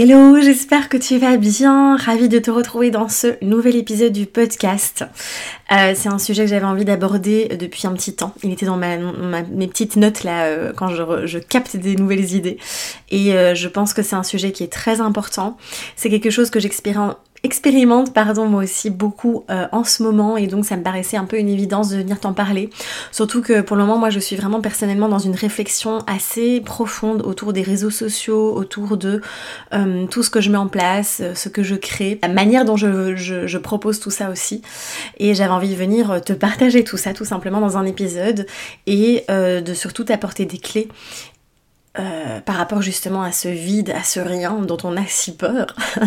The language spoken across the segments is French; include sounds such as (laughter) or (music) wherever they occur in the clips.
Hello, j'espère que tu vas bien. Ravie de te retrouver dans ce nouvel épisode du podcast. Euh, c'est un sujet que j'avais envie d'aborder depuis un petit temps. Il était dans mes petites notes là euh, quand je, je, capte des nouvelles idées. Et euh, je pense que c'est un sujet qui est très important. C'est quelque chose que j'expérimente expérimente pardon moi aussi beaucoup euh, en ce moment. Et donc ça me paraissait un peu une évidence de venir t'en parler. Surtout que pour le moment moi je suis vraiment personnellement dans une réflexion assez profonde autour des réseaux sociaux autour de euh, tout ce que je mets en place euh, ce que je crée la manière dont je, propose tout ça aussi. Et j'avais envie de venir te partager tout ça tout simplement dans un épisode et de surtout t'apporter des clés euh, par rapport justement à ce vide, à ce rien dont on a si peur.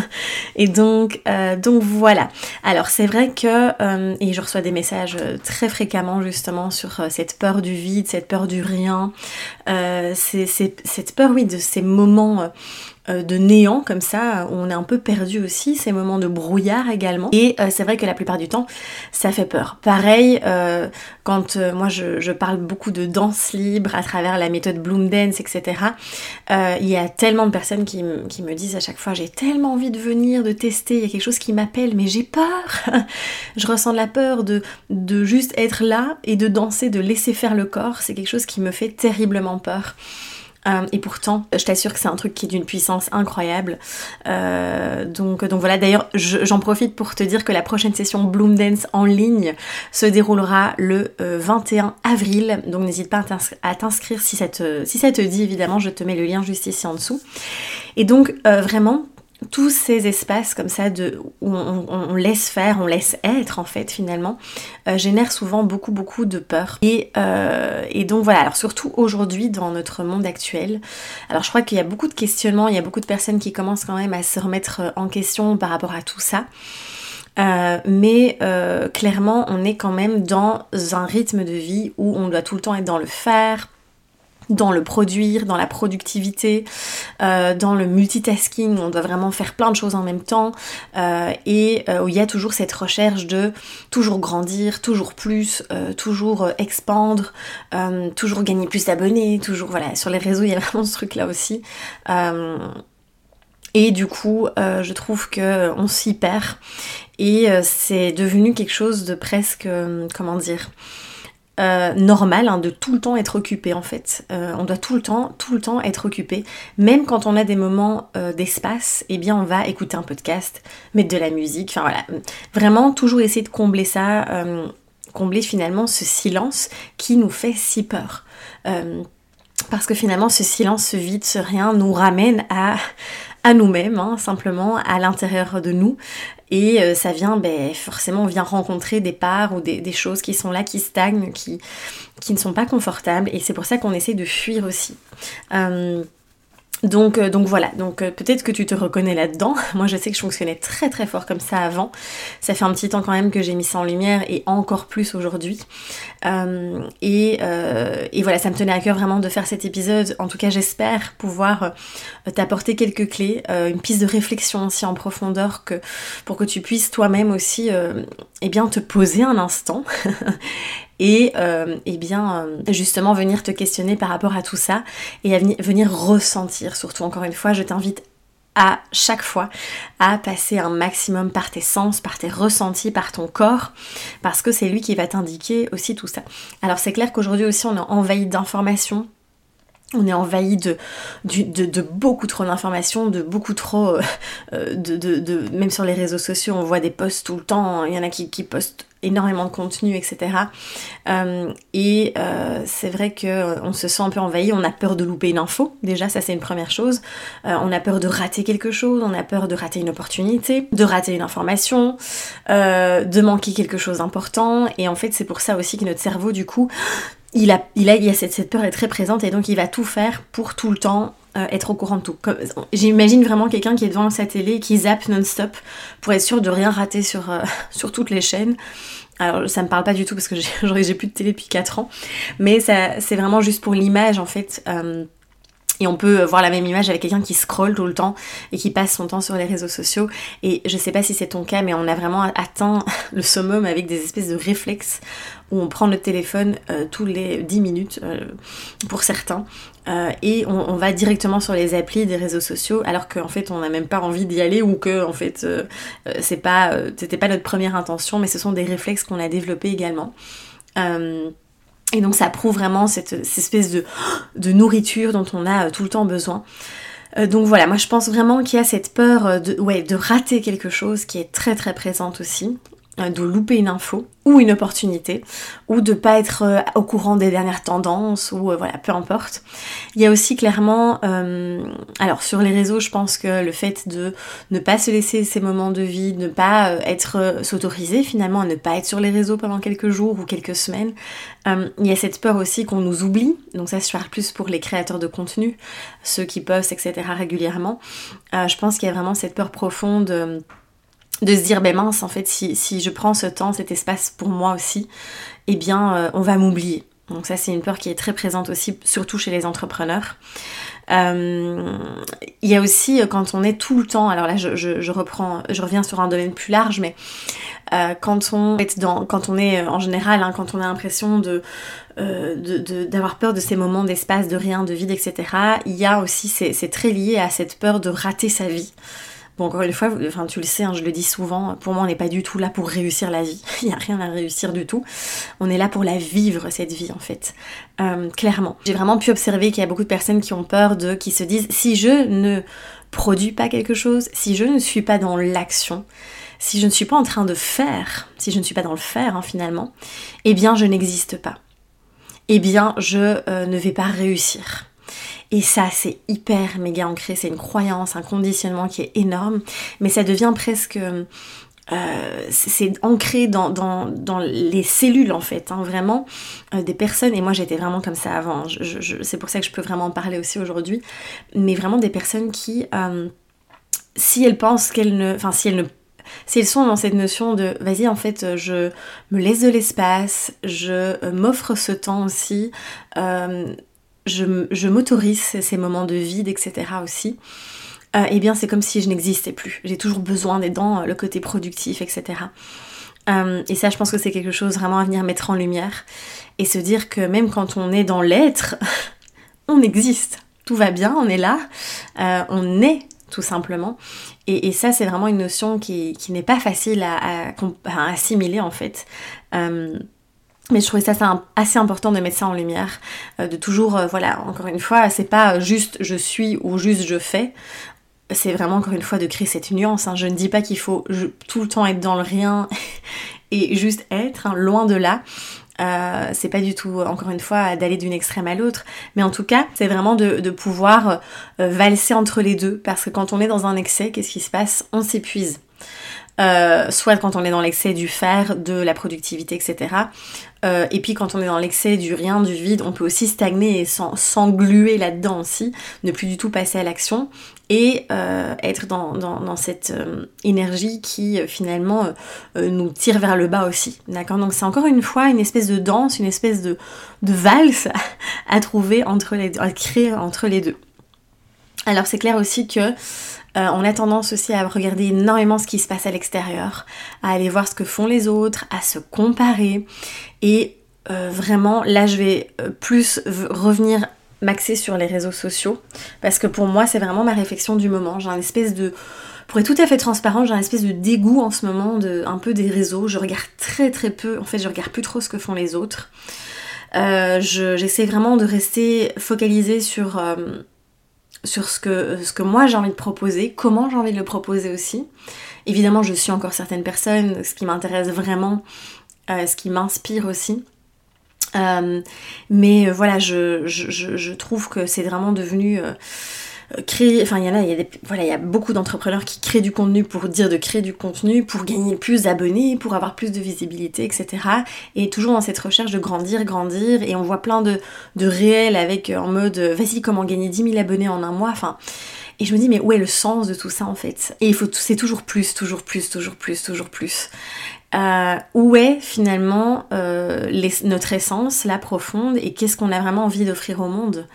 (laughs) et donc, euh, donc voilà. Alors c'est vrai que, euh, et je reçois des messages très fréquemment justement sur cette peur du vide, cette peur du rien, cette peur oui de ces moments de néant comme ça, on est un peu perdu aussi, ces moments de brouillard également. Et euh, c'est vrai que la plupart du temps, ça fait peur. Pareil, euh, quand moi je, parle beaucoup de danse libre à travers la méthode Bloom Dance, etc., il y a tellement de personnes qui, me disent à chaque fois, j'ai tellement envie de venir, de tester, il y a quelque chose qui m'appelle, mais j'ai peur. (laughs) je ressens de la peur de, de juste être là et de danser, de laisser faire le corps. C'est quelque chose qui me fait terriblement peur. Euh, et pourtant, je t'assure que c'est un truc qui est d'une puissance incroyable. Euh, donc, donc voilà, d'ailleurs, j'en profite pour te dire que la prochaine session Bloom Dance en ligne se déroulera le 21 euh, avril. Donc n'hésite pas à t'inscrire si, ça te, si ça te dit, évidemment, je te mets le lien juste ici en dessous. Et donc, vraiment, tous ces espaces comme ça de, où on, laisse faire, on laisse être en fait finalement, euh, génèrent souvent beaucoup beaucoup de peur. Et, euh, et donc voilà, alors surtout aujourd'hui dans notre monde actuel, alors je crois qu'il y a beaucoup de questionnements, il y a beaucoup de personnes qui commencent quand même à se remettre en question par rapport à tout ça. Euh, mais clairement, on est quand même dans un rythme de vie où on doit tout le temps être dans le faire, dans le produire, dans la productivité, euh, dans le multitasking, on doit vraiment faire plein de choses en même temps, euh, et euh, où il y a toujours cette recherche de toujours grandir, toujours plus, toujours expandre, toujours gagner plus d'abonnés, toujours voilà, sur les réseaux il y a (laughs) vraiment ce truc là aussi. et du coup, je trouve que on s'y perd. Et c'est devenu quelque chose de presque, comment dire, euh, normal hein, de tout le temps être occupé en fait. Euh, on doit tout le temps, tout le temps être occupé. Même quand on a des moments euh, d'espace, eh bien on va écouter un podcast, mettre de la musique, enfin voilà. Vraiment toujours essayer de combler ça, combler finalement ce silence qui nous fait si peur. parce que finalement ce silence, ce vide, ce rien nous ramène à, à nous-mêmes, hein, simplement à l'intérieur de nous. Et euh, ça vient, ben, forcément, on vient rencontrer des parts ou des, choses qui sont là, qui stagnent, qui, ne sont pas confortables. Et c'est pour ça qu'on essaie de fuir aussi. Euh, donc, euh, donc voilà, donc euh, peut-être que tu te reconnais là-dedans. (laughs) Moi je sais que je fonctionnais très très fort comme ça avant. Ça fait un petit temps quand même que j'ai mis ça en lumière et encore plus aujourd'hui. Euh, et, voilà, ça me tenait à cœur vraiment de faire cet épisode. En tout cas j'espère pouvoir t'apporter quelques clés, une piste de réflexion aussi en profondeur que, pour que tu puisses toi-même aussi eh bien, te poser un instant (laughs) et euh, eh bien euh, justement venir te questionner par rapport à tout ça et à venir ressentir surtout encore une fois je t'invite à chaque fois à passer un maximum par tes sens, par tes ressentis, par ton corps, parce que c'est lui qui va t'indiquer aussi tout ça. Alors c'est clair qu'aujourd'hui aussi on est envahi d'informations on est envahi de, beaucoup trop d'informations, de beaucoup trop... Euh, de, de, même sur les réseaux sociaux, on voit des posts tout le temps, il y en a qui, postent énormément de contenu, etc. Euh, et euh, c'est vrai qu'on se sent un peu envahi, on a peur de louper une info, déjà ça c'est une première chose. on a peur de rater quelque chose, on a peur de rater une opportunité, de rater une information, de manquer quelque chose d'important. Et en fait c'est pour ça aussi que notre cerveau du coup il a, il a, il a cette, cette, peur est très présente et donc il va tout faire pour tout le temps euh, être au courant de tout. J'imagine vraiment quelqu'un qui est devant sa télé qui zappe non-stop pour être sûr de rien rater sur, euh, (laughs) sur toutes les chaînes. Alors ça me parle pas du tout parce que j'ai (laughs) plus de télé depuis 4 ans, mais c'est vraiment juste pour l'image en fait. Euh, et on peut voir la même image avec quelqu'un qui scrolle tout le temps et qui passe son temps sur les réseaux sociaux. Et je sais pas si c'est ton cas, mais on a vraiment atteint (laughs) le summum avec des espèces de réflexes où on prend le téléphone euh, tous les 10 minutes euh, pour certains. Euh, et on, va directement sur les applis des réseaux sociaux alors qu'en fait on n'a même pas envie d'y aller ou que en fait c'est pas c'était pas notre première intention mais ce sont des réflexes qu'on a développés également et donc ça prouve vraiment cette, espèce de, nourriture dont on a euh, tout le temps besoin. Euh, donc voilà, moi je pense vraiment qu'il y a cette peur euh, de rater quelque chose qui est très très présente aussi. Euh, de louper une info ou une opportunité ou de pas être euh, au courant des dernières tendances ou euh, voilà peu importe. Il y a aussi clairement alors sur les réseaux je pense que le fait de ne pas se laisser ces moments de vie ne pas être s'autoriser finalement à ne pas être sur les réseaux pendant quelques jours ou quelques semaines il y a cette peur aussi qu'on nous oublie. Donc ça je parle plus pour les créateurs de contenu ceux qui postent etc régulièrement. Je pense qu'il y a vraiment cette peur profonde de se dire ben mince en fait si, si, je prends ce temps, cet espace pour moi aussi, eh bien euh, on va m'oublier. Donc ça c'est une peur qui est très présente aussi, surtout chez les entrepreneurs. Euh, il y a aussi euh, quand on est tout le temps, alors là je, reprends, je reviens sur un domaine plus large, mais quand on est dans, quand on est en général, hein, quand on a l'impression de d'avoir peur de ces moments d'espace, de rien, de vide, etc. Il y a aussi, c'est très lié à cette peur de rater sa vie. Encore une fois, tu le sais, hein, je le dis souvent, pour moi, on n'est pas du tout là pour réussir la vie. (laughs) Il n'y a rien à réussir du tout. On est là pour la vivre, cette vie, en fait. Euh, clairement. J'ai vraiment pu observer qu'il y a beaucoup de personnes qui ont peur de, qui se disent, si je ne produis pas quelque chose, si je ne suis pas dans l'action, si je ne suis pas en train de faire, si je ne suis pas dans le faire, hein, finalement, eh bien, je n'existe pas. Eh bien, je euh, ne vais pas réussir. Et ça, c'est hyper méga ancré, c'est une croyance, un conditionnement qui est énorme, mais ça devient presque... Euh, c'est ancré dans, dans, les cellules en fait, hein, vraiment, euh, des personnes, et moi j'étais vraiment comme ça avant, c'est pour ça que je peux vraiment en parler aussi aujourd'hui, mais vraiment des personnes qui, euh, si elles pensent qu'elles ne... Enfin, si elles ne si elles sont dans cette notion de vas-y en fait je me laisse de l'espace, je m'offre ce temps aussi, je, m'autorise ces moments de vide, etc. aussi, euh, eh bien c'est comme si je n'existais plus. J'ai toujours besoin d'être dans le côté productif, etc. Euh, et ça, je pense que c'est quelque chose vraiment à venir mettre en lumière et se dire que même quand on est dans l'être, (laughs) on existe. Tout va bien, on est là, euh, on est tout simplement. Et, ça, c'est vraiment une notion qui, n'est pas facile à, assimiler en fait. Mais je trouvais ça assez important de mettre ça en lumière, euh, de toujours, euh, voilà, encore une fois, c'est pas juste je suis ou juste je fais, c'est vraiment encore une fois de créer cette nuance. Hein. Je ne dis pas qu'il faut tout le temps être dans le rien (laughs) et juste être, hein, loin de là. Euh, c'est pas du tout, encore une fois, d'aller d'une extrême à l'autre, mais en tout cas, c'est vraiment de, pouvoir valser entre les deux, parce que quand on est dans un excès, qu'est-ce qui se passe? On s'épuise. soit quand on est dans l'excès du faire, de la productivité, etc. Euh, et puis quand on est dans l'excès du rien, du vide, on peut aussi stagner et s'engluer là-dedans aussi, ne plus du tout passer à l'action et euh, être dans, cette euh, énergie qui finalement nous tire vers le bas aussi. D'accord? Donc c'est encore une fois une espèce de danse, une espèce de, valse (laughs) à trouver entre les à créer entre les deux. Alors c'est clair aussi que on a tendance aussi à regarder énormément ce qui se passe à l'extérieur, à aller voir ce que font les autres, à se comparer. Et euh, vraiment, là, je vais euh, plus revenir m'axer sur les réseaux sociaux parce que pour moi, c'est vraiment ma réflexion du moment. J'ai un espèce de pour être tout à fait transparent, j'ai un espèce de dégoût en ce moment de un peu des réseaux. Je regarde très très peu. En fait, je regarde plus trop ce que font les autres. J'essaie vraiment de rester focalisée sur, sur ce, que, ce que moi j'ai envie de proposer, comment j'ai envie de le proposer aussi. Évidemment, je suis encore certaines personnes, ce qui m'intéresse vraiment, ce qui m'inspire aussi. mais voilà, je, je, je, trouve que c'est vraiment devenu créer, enfin il y a, il y a, voilà, il y a beaucoup d'entrepreneurs qui créent du contenu pour dire de créer du contenu, pour gagner plus d'abonnés, pour avoir plus de visibilité, etc. Et toujours dans cette recherche de grandir, grandir, et on voit plein de, de réels avec euh, en mode euh, vas-y comment gagner 10 000 abonnés en un mois, enfin... Et je me dis, mais où est le sens de tout ça en fait? Et il faut, c'est toujours plus, toujours plus, toujours plus, toujours plus. Euh, où est finalement notre essence, la profonde, et qu'est-ce qu'on a vraiment envie d'offrir au monde?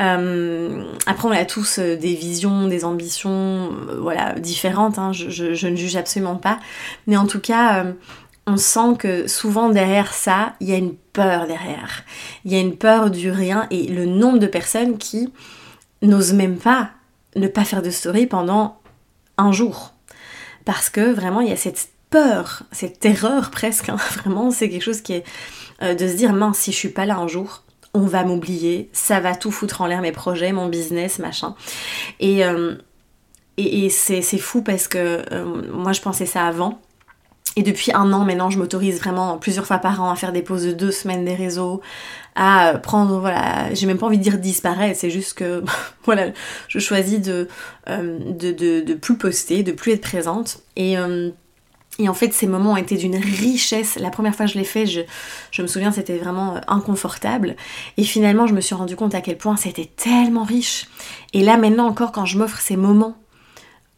Euh, après, on a tous euh, des visions, des ambitions, euh, voilà, différentes. Hein, je, ne juge absolument pas, mais en tout cas, on sent que souvent derrière ça, il y a une peur derrière. Il y a une peur du rien et le nombre de personnes qui n'osent même pas ne pas faire de story pendant un jour, parce que vraiment, il y a cette peur, cette terreur presque. Hein, (laughs) vraiment, c'est quelque chose qui est de se dire mince, si je suis pas là un jour, on va m'oublier, ça va tout foutre en l'air mes projets, mon business, machin. Et, euh, et, c'est fou parce que euh, moi je pensais ça avant. Et depuis un an maintenant, je m'autorise vraiment plusieurs fois par an à faire des pauses de deux semaines des réseaux, à prendre, voilà, j'ai même pas envie de dire disparaître, c'est juste que, (laughs) voilà, je choisis de, euh, de, de, plus poster, de plus être présente. Et et en fait, ces moments ont été d'une richesse. La première fois que je l'ai fait, je, me souviens, c'était vraiment euh, inconfortable. Et finalement, je me suis rendu compte à quel point c'était tellement riche. Et là, maintenant encore, quand je m'offre ces moments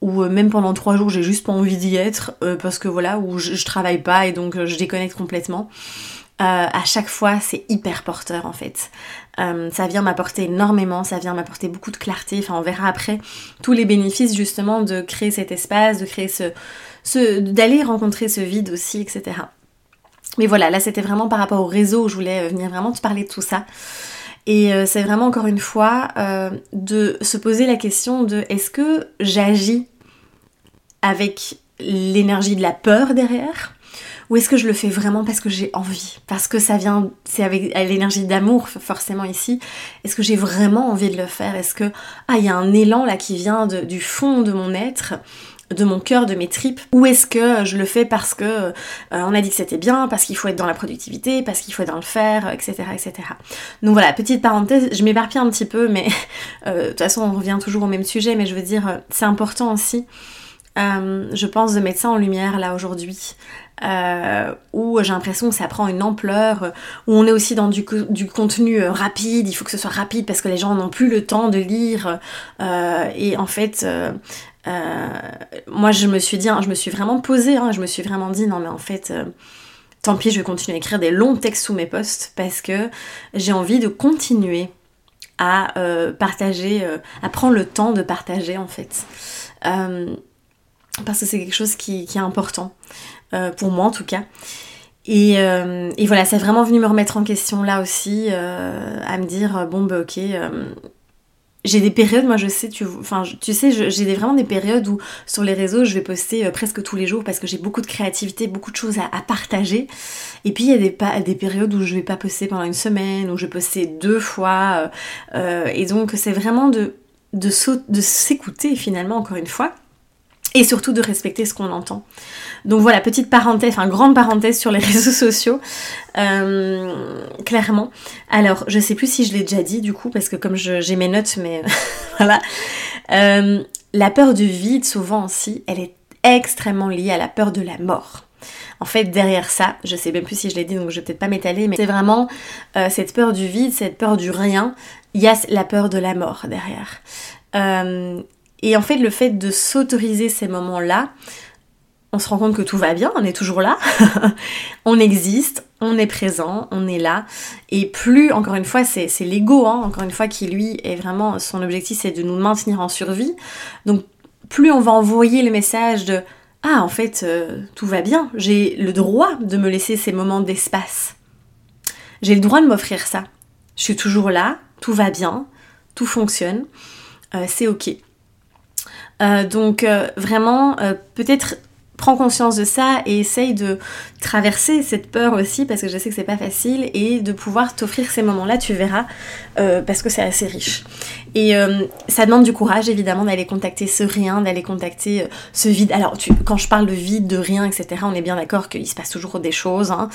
où euh, même pendant trois jours, j'ai juste pas envie d'y être, euh, parce que voilà, où je, travaille pas et donc je déconnecte complètement. à chaque fois, c'est hyper porteur en fait. ça vient m'apporter énormément, ça vient m'apporter beaucoup de clarté. Enfin, on verra après tous les bénéfices justement de créer cet espace, de créer ce, d'aller rencontrer ce vide aussi, etc. Mais voilà, là c'était vraiment par rapport au réseau où je voulais euh, venir vraiment te parler de tout ça. Et euh, c'est vraiment encore une fois euh, de se poser la question de est-ce que j'agis avec l'énergie de la peur derrière ou est-ce que je le fais vraiment parce que j'ai envie? Parce que ça vient, c'est avec l'énergie d'amour forcément ici. Est-ce que j'ai vraiment envie de le faire? Est-ce que, ah, il y a un élan là qui vient du fond de mon être de mon cœur, de mes tripes, ou est-ce que je le fais parce que euh, on a dit que c'était bien, parce qu'il faut être dans la productivité, parce qu'il faut être dans le faire, etc., etc. Donc voilà, petite parenthèse, je m'éparpille un petit peu, mais (laughs) euh, de toute façon on revient toujours au même sujet, mais je veux dire, euh, c'est important aussi, je pense, de mettre ça en lumière là aujourd'hui. où j'ai l'impression que ça prend une ampleur, où on est aussi dans du, contenu rapide, il faut que ce soit rapide parce que les gens n'ont plus le temps de lire, et en fait, euh, moi, je me suis dit, hein, je me suis vraiment posée, hein, je me suis vraiment dit, non, mais en fait, euh, tant pis, je vais continuer à écrire des longs textes sous mes posts parce que j'ai envie de continuer à euh, partager, à prendre le temps de partager en fait. parce que c'est quelque chose qui, est important, pour moi en tout cas. Et, et voilà, c'est vraiment venu me remettre en question là aussi, à me dire, bon bah ok, j'ai des périodes, moi je sais, tu, enfin, sais, j'ai vraiment des périodes où sur les réseaux je vais poster euh, presque tous les jours parce que j'ai beaucoup de créativité, beaucoup de choses à, partager. Et puis il y a des, des périodes où je vais pas poster pendant une semaine, où je vais poster deux fois. Euh, euh, et donc c'est vraiment de s'écouter finalement encore une fois et surtout de respecter ce qu'on entend. Donc voilà, petite parenthèse, enfin grande parenthèse sur les (laughs) réseaux sociaux, euh, clairement. Alors, je sais plus si je l'ai déjà dit du coup, parce que comme j'ai mes notes, mais (laughs) voilà. Euh, la peur du vide, souvent aussi, elle est extrêmement liée à la peur de la mort. En fait, derrière ça, je sais même plus si je l'ai dit, donc je vais peut-être pas m'étaler, mais c'est vraiment euh, cette peur du vide, cette peur du rien. Il y a la peur de la mort derrière. Et en fait, le fait de s'autoriser ces moments-là, on se rend compte que tout va bien, on est toujours là, (laughs) on existe, on est présent, on est là. Et plus, encore une fois, c'est l'ego, hein, encore une fois, qui lui est vraiment, son objectif c'est de nous maintenir en survie. Donc plus on va envoyer le message de Ah, en fait, euh, tout va bien, j'ai le droit de me laisser ces moments d'espace. J'ai le droit de m'offrir ça. Je suis toujours là, tout va bien, tout fonctionne, euh, c'est ok. Euh, donc vraiment, peut-être prends conscience de ça et essaye de traverser cette peur aussi parce que je sais que c'est pas facile et de pouvoir t'offrir ces moments-là, tu verras, euh, parce que c'est assez riche. Et euh, ça demande du courage évidemment d'aller contacter ce rien, d'aller contacter euh, ce vide. Alors quand je parle de vide, de rien, etc., on est bien d'accord qu'il se passe toujours des choses. Hein.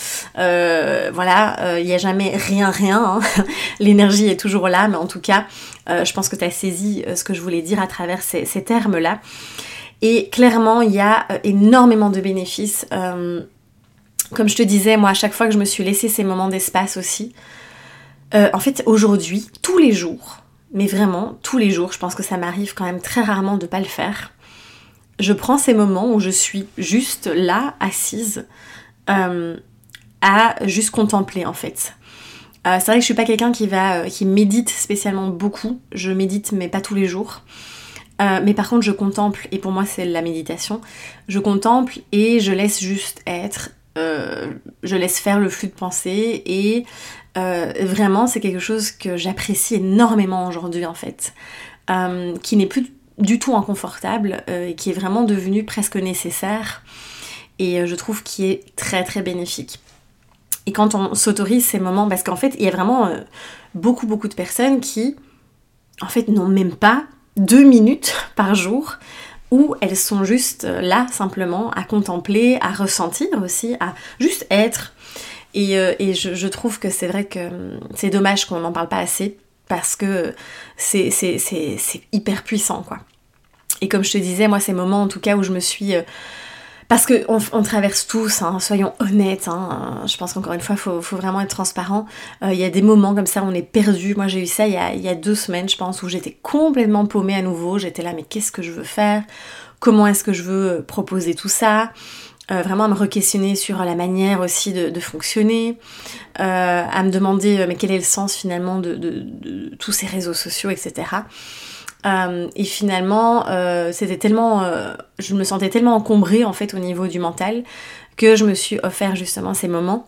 voilà, il n'y a jamais rien, rien. Hein. (laughs) L'énergie est toujours là, mais en tout cas, je pense que tu as saisi ce que je voulais dire à travers ces termes-là. Et clairement, il y a euh, énormément de bénéfices. Euh, comme je te disais, moi, à chaque fois que je me suis laissé ces moments d'espace aussi, euh, en fait, aujourd'hui, tous les jours, mais vraiment tous les jours, je pense que ça m'arrive quand même très rarement de ne pas le faire. Je prends ces moments où je suis juste là, assise, à juste contempler en fait. c'est vrai que je suis pas quelqu'un qui va, qui médite spécialement beaucoup. Je médite mais pas tous les jours. Euh, mais par contre, je contemple, et pour moi c'est la méditation, je contemple et je laisse juste être, euh, je laisse faire le flux de pensée, et euh, vraiment c'est quelque chose que j'apprécie énormément aujourd'hui en fait, qui n'est plus du tout inconfortable, qui est vraiment devenu presque nécessaire, et je trouve qu'il est très très bénéfique. Et quand on s'autorise ces moments, parce qu'en fait il y a vraiment beaucoup beaucoup de personnes qui en fait n'ont même pas deux minutes par jour où elles sont juste là simplement à contempler, à ressentir aussi, à juste être. Et, euh, je, trouve que c'est vrai que c'est dommage qu'on n'en parle pas assez parce que c'est hyper puissant quoi. Et comme je te disais, moi ces moments en tout cas où je me suis... Parce qu'on on traverse tous, hein, soyons honnêtes, hein, je pense qu'encore une fois, il faut, vraiment être transparent. Euh, il y a des moments comme ça où on est perdu. Moi, j'ai eu ça il y, a, deux semaines, je pense, où j'étais complètement paumée à nouveau. J'étais là, mais qu'est-ce que je veux faire? Comment est-ce que je veux euh, proposer tout ça? Euh, vraiment à me re-questionner sur la manière aussi de, fonctionner, à me demander mais quel est le sens finalement de tous ces réseaux sociaux, etc. Euh, et finalement, euh, c'était tellement, euh, je me sentais tellement encombrée en fait au niveau du mental que je me suis offert justement ces moments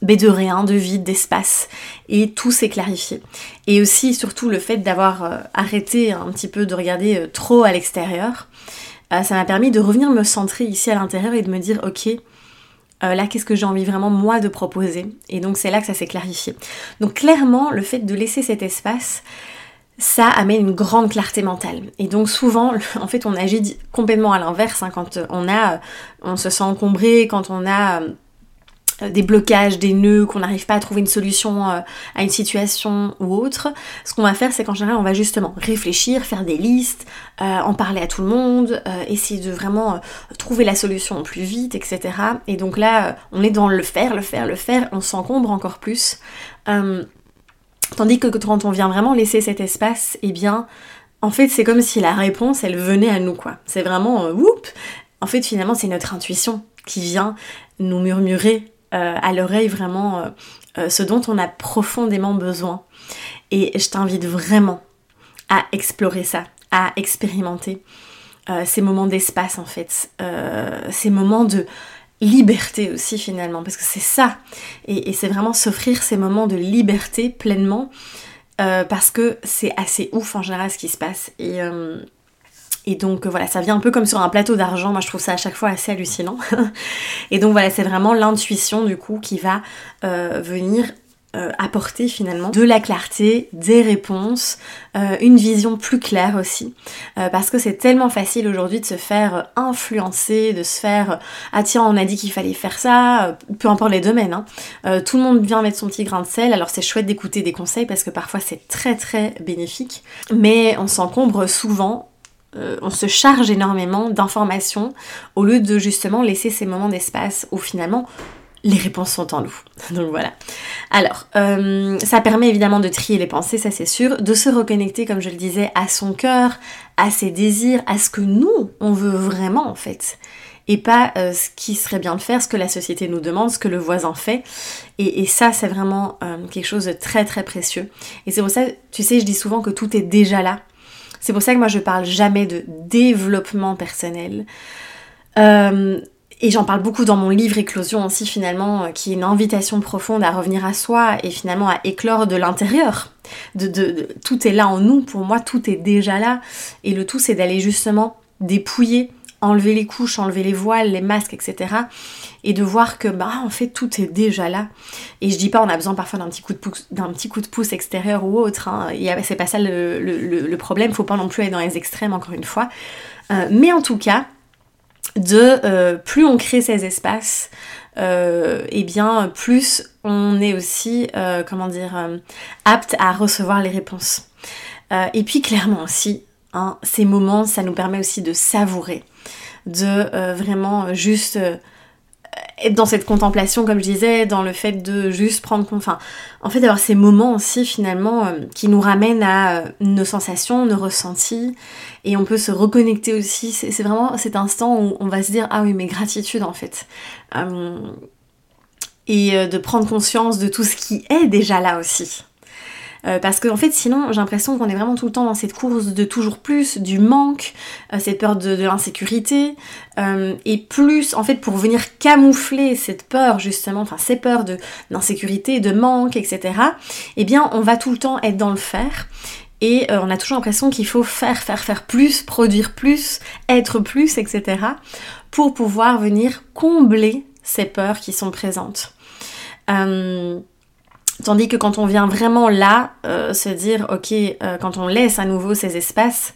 mais de rien, de vide, d'espace, et tout s'est clarifié. Et aussi, surtout, le fait d'avoir arrêté un petit peu de regarder trop à l'extérieur, ça m'a permis de revenir me centrer ici à l'intérieur et de me dire, ok, là, qu'est-ce que j'ai envie vraiment moi de proposer? Et donc, c'est là que ça s'est clarifié. Donc, clairement, le fait de laisser cet espace, ça amène une grande clarté mentale. Et donc souvent, (laughs) en fait, on agit complètement à l'inverse hein, quand on a, on se sent encombré, quand on a euh, des blocages, des nœuds, qu'on n'arrive pas à trouver une solution euh, à une situation ou autre. Ce qu'on va faire, c'est qu'en général, on va justement réfléchir, faire des listes, euh, en parler à tout le monde, essayer de vraiment trouver la solution plus vite, etc. Et donc là, on est dans le faire, le faire, le faire, on s'encombre encore plus. Tandis que quand on vient vraiment laisser cet espace, eh bien, en fait, c'est comme si la réponse, elle venait à nous, quoi. C'est vraiment, euh, En fait, finalement, c'est notre intuition qui vient nous murmurer euh, à l'oreille vraiment euh, ce dont on a profondément besoin. Et je t'invite vraiment à explorer ça, à expérimenter ces moments d'espace, en fait. ces moments de liberté aussi finalement, parce que c'est ça. Et, c'est vraiment s'offrir ces moments de liberté pleinement, euh, parce que c'est assez ouf en général ce qui se passe. Et, euh, donc voilà, ça vient un peu comme sur un plateau d'argent, moi je trouve ça à chaque fois assez hallucinant. (laughs) et donc voilà, c'est vraiment l'intuition du coup qui va euh, venir euh, apporter finalement de la clarté, des réponses, euh, une vision plus claire aussi. Euh, parce que c'est tellement facile aujourd'hui de se faire influencer, de se faire ah tiens on a dit qu'il fallait faire ça, peu importe les domaines. Hein. tout le monde vient mettre son petit grain de sel, alors c'est chouette d'écouter des conseils parce que parfois c'est très très bénéfique, mais on s'encombre souvent on se charge énormément d'informations au lieu de justement laisser ces moments d'espace où finalement les réponses sont en nous. (laughs) Donc voilà. Alors, euh, ça permet évidemment de trier les pensées, ça c'est sûr, de se reconnecter, comme je le disais, à son cœur, à ses désirs, à ce que nous, on veut vraiment en fait. Et pas euh, ce qui serait bien de faire, ce que la société nous demande, ce que le voisin fait. Et, ça, c'est vraiment euh, quelque chose de très très précieux. Et c'est pour ça, tu sais, je dis souvent que tout est déjà là. C'est pour ça que moi je parle jamais de développement personnel. Et j'en parle beaucoup dans mon livre Éclosion aussi finalement, euh, qui est une invitation profonde à revenir à soi et finalement à éclore de l'intérieur. De, tout est là en nous, pour moi tout est déjà là. Et le tout c'est d'aller justement dépouiller enlever les couches, enlever les voiles, les masques, etc. Et de voir que bah en fait tout est déjà là. Et je dis pas on a besoin parfois d'un petit coup de pouce, d'un petit coup de pouce extérieur ou autre. Hein. C'est pas ça le, le, problème. Faut pas non plus aller dans les extrêmes encore une fois. Euh, mais en tout cas, de euh, plus on crée ces espaces, euh, et bien plus on est aussi, comment dire, apte à recevoir les réponses. et puis clairement aussi, hein, ces moments, ça nous permet aussi de savourer de euh, vraiment juste euh, être dans cette contemplation, comme je disais, dans le fait de juste prendre, enfin, en fait, d'avoir ces moments aussi finalement euh, qui nous ramènent à nos sensations, nos ressentis, et on peut se reconnecter aussi. C'est vraiment cet instant où on va se dire ah oui, mais gratitude en fait, et de prendre conscience de tout ce qui est déjà là aussi. Euh, parce qu'en en fait, sinon, j'ai l'impression qu'on est vraiment tout le temps dans cette course de toujours plus, du manque, euh, cette peur de, l'insécurité, euh, et plus, en fait, pour venir camoufler cette peur, justement, enfin, ces peurs d'insécurité, de manque, etc., eh bien, on va tout le temps être dans le faire. Et on a toujours l'impression qu'il faut faire, faire, faire plus, produire plus, être plus, etc. pour pouvoir venir combler ces peurs qui sont présentes. Tandis que quand on vient vraiment là, euh, se dire, ok, euh, quand on laisse à nouveau ces espaces,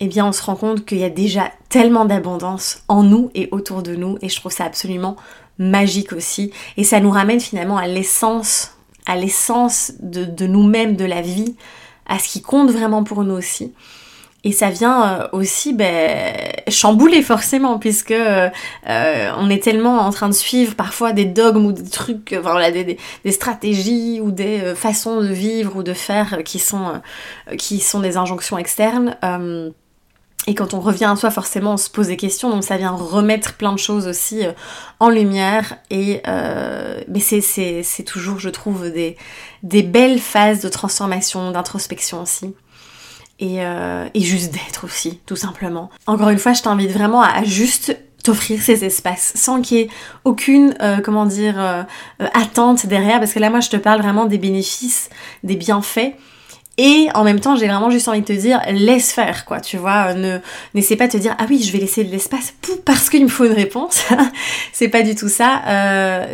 eh bien on se rend compte qu'il y a déjà tellement d'abondance en nous et autour de nous, et je trouve ça absolument magique aussi. Et ça nous ramène finalement à l'essence, à l'essence de, de nous-mêmes, de la vie, à ce qui compte vraiment pour nous aussi. Et ça vient euh, aussi ben, chambouler forcément, puisque euh, on est tellement en train de suivre parfois des dogmes ou des trucs, voilà, des, des, stratégies ou des euh, façons de vivre ou de faire qui sont, qui sont des injonctions externes. et quand on revient à soi, forcément, on se pose des questions, donc ça vient remettre plein de choses aussi en lumière. Et mais c'est toujours, je trouve, des, des belles phases de transformation, d'introspection aussi. Euh, et, juste d'être aussi, tout simplement. Encore une fois, je t'invite vraiment à juste t'offrir ces espaces sans qu'il y ait aucune, euh, comment dire, euh, attente derrière, parce que là, moi, je te parle vraiment des bénéfices, des bienfaits. Et en même temps, j'ai vraiment juste envie de te dire, laisse faire, quoi, tu vois, ne, n'essaie pas de te dire, ah oui, je vais laisser de l'espace parce qu'il me faut une réponse. (laughs) c'est pas du tout ça.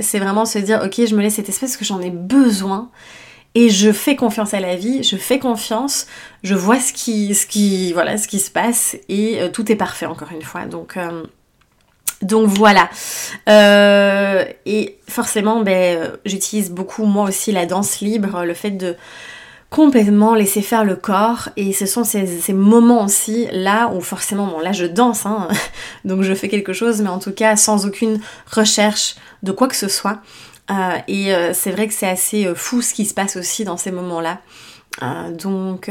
c'est vraiment se dire, ok, je me laisse cet espace parce que j'en ai besoin et je fais confiance à la vie, je fais confiance, je vois ce qui, voilà, ce qui se passe et euh, tout est parfait encore une fois. Donc, euh, donc voilà. Euh, et forcément, ben, j'utilise beaucoup moi aussi la danse libre, le fait de complètement laisser faire le corps et ce sont ces, moments aussi là où forcément bon là je danse hein, (laughs) donc je fais quelque chose mais en tout cas sans aucune recherche de quoi que ce soit euh, et euh, c'est vrai que c'est assez euh, fou ce qui se passe aussi dans ces moments-là. donc,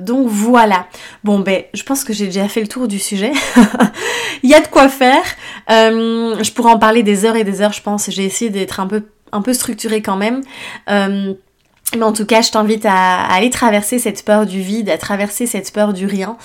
donc voilà. Bon ben, je pense que j'ai déjà fait le tour du sujet. (laughs) Il y a de quoi faire. je pourrais en parler des heures et des heures, je pense. J'ai essayé d'être un peu, un peu structurée quand même. Mais en tout cas, je t'invite à, aller traverser cette peur du vide, à traverser cette peur du rien,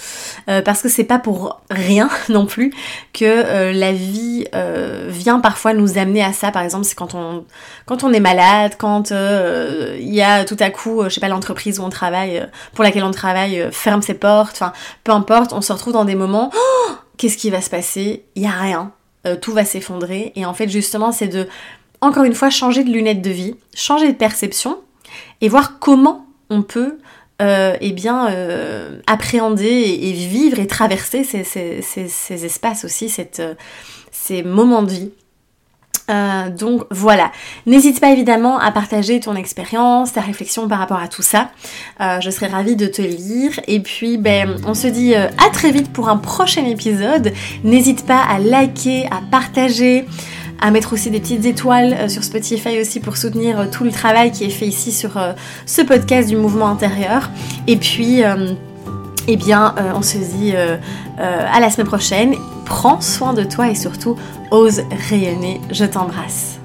euh, parce que c'est pas pour rien (laughs) non plus que euh, la vie euh, vient parfois nous amener à ça. Par exemple, c'est quand on quand on est malade, quand il y a tout à coup, je sais pas, l'entreprise où on travaille, pour laquelle on travaille, ferme ses portes. Enfin, peu importe, on se retrouve dans des moments. (gasps) Oh, qu'est-ce qui va se passer? Il y a rien. tout va s'effondrer. Et en fait, justement, c'est de encore une fois changer de lunettes de vie, changer de perception et voir comment on peut euh, eh bien, euh, appréhender et, vivre et traverser ces, espaces aussi, euh, ces moments de vie. donc voilà, n'hésite pas évidemment à partager ton expérience, ta réflexion par rapport à tout ça. je serais ravie de te lire. Et puis ben, on se dit à très vite pour un prochain épisode. N'hésite pas à liker, à partager à mettre aussi des petites étoiles euh, sur Spotify aussi pour soutenir euh, tout le travail qui est fait ici sur euh, ce podcast du mouvement intérieur. Et puis, eh bien, on se dit à la semaine prochaine. Prends soin de toi et surtout, ose rayonner. Je t'embrasse.